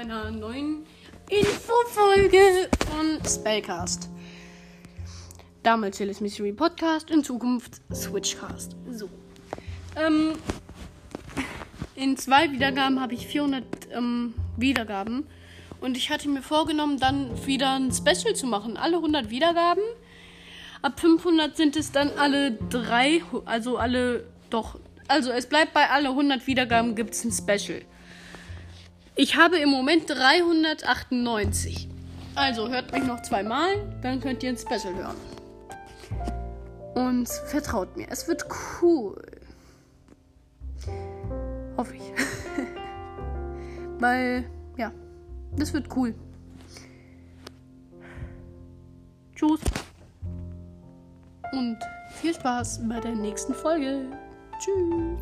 einer neuen Infofolge von Spellcast. Damals Hillis Mystery Podcast, in Zukunft Switchcast. So. Ähm, in zwei Wiedergaben habe ich 400 ähm, Wiedergaben. Und ich hatte mir vorgenommen, dann wieder ein Special zu machen. Alle 100 Wiedergaben. Ab 500 sind es dann alle drei, also alle, doch, also es bleibt bei alle 100 Wiedergaben gibt es ein Special. Ich habe im Moment 398. Also hört mich noch zweimal, dann könnt ihr ein Special hören. Und vertraut mir, es wird cool. Hoffe ich. Weil, ja, das wird cool. Tschüss. Und viel Spaß bei der nächsten Folge. Tschüss.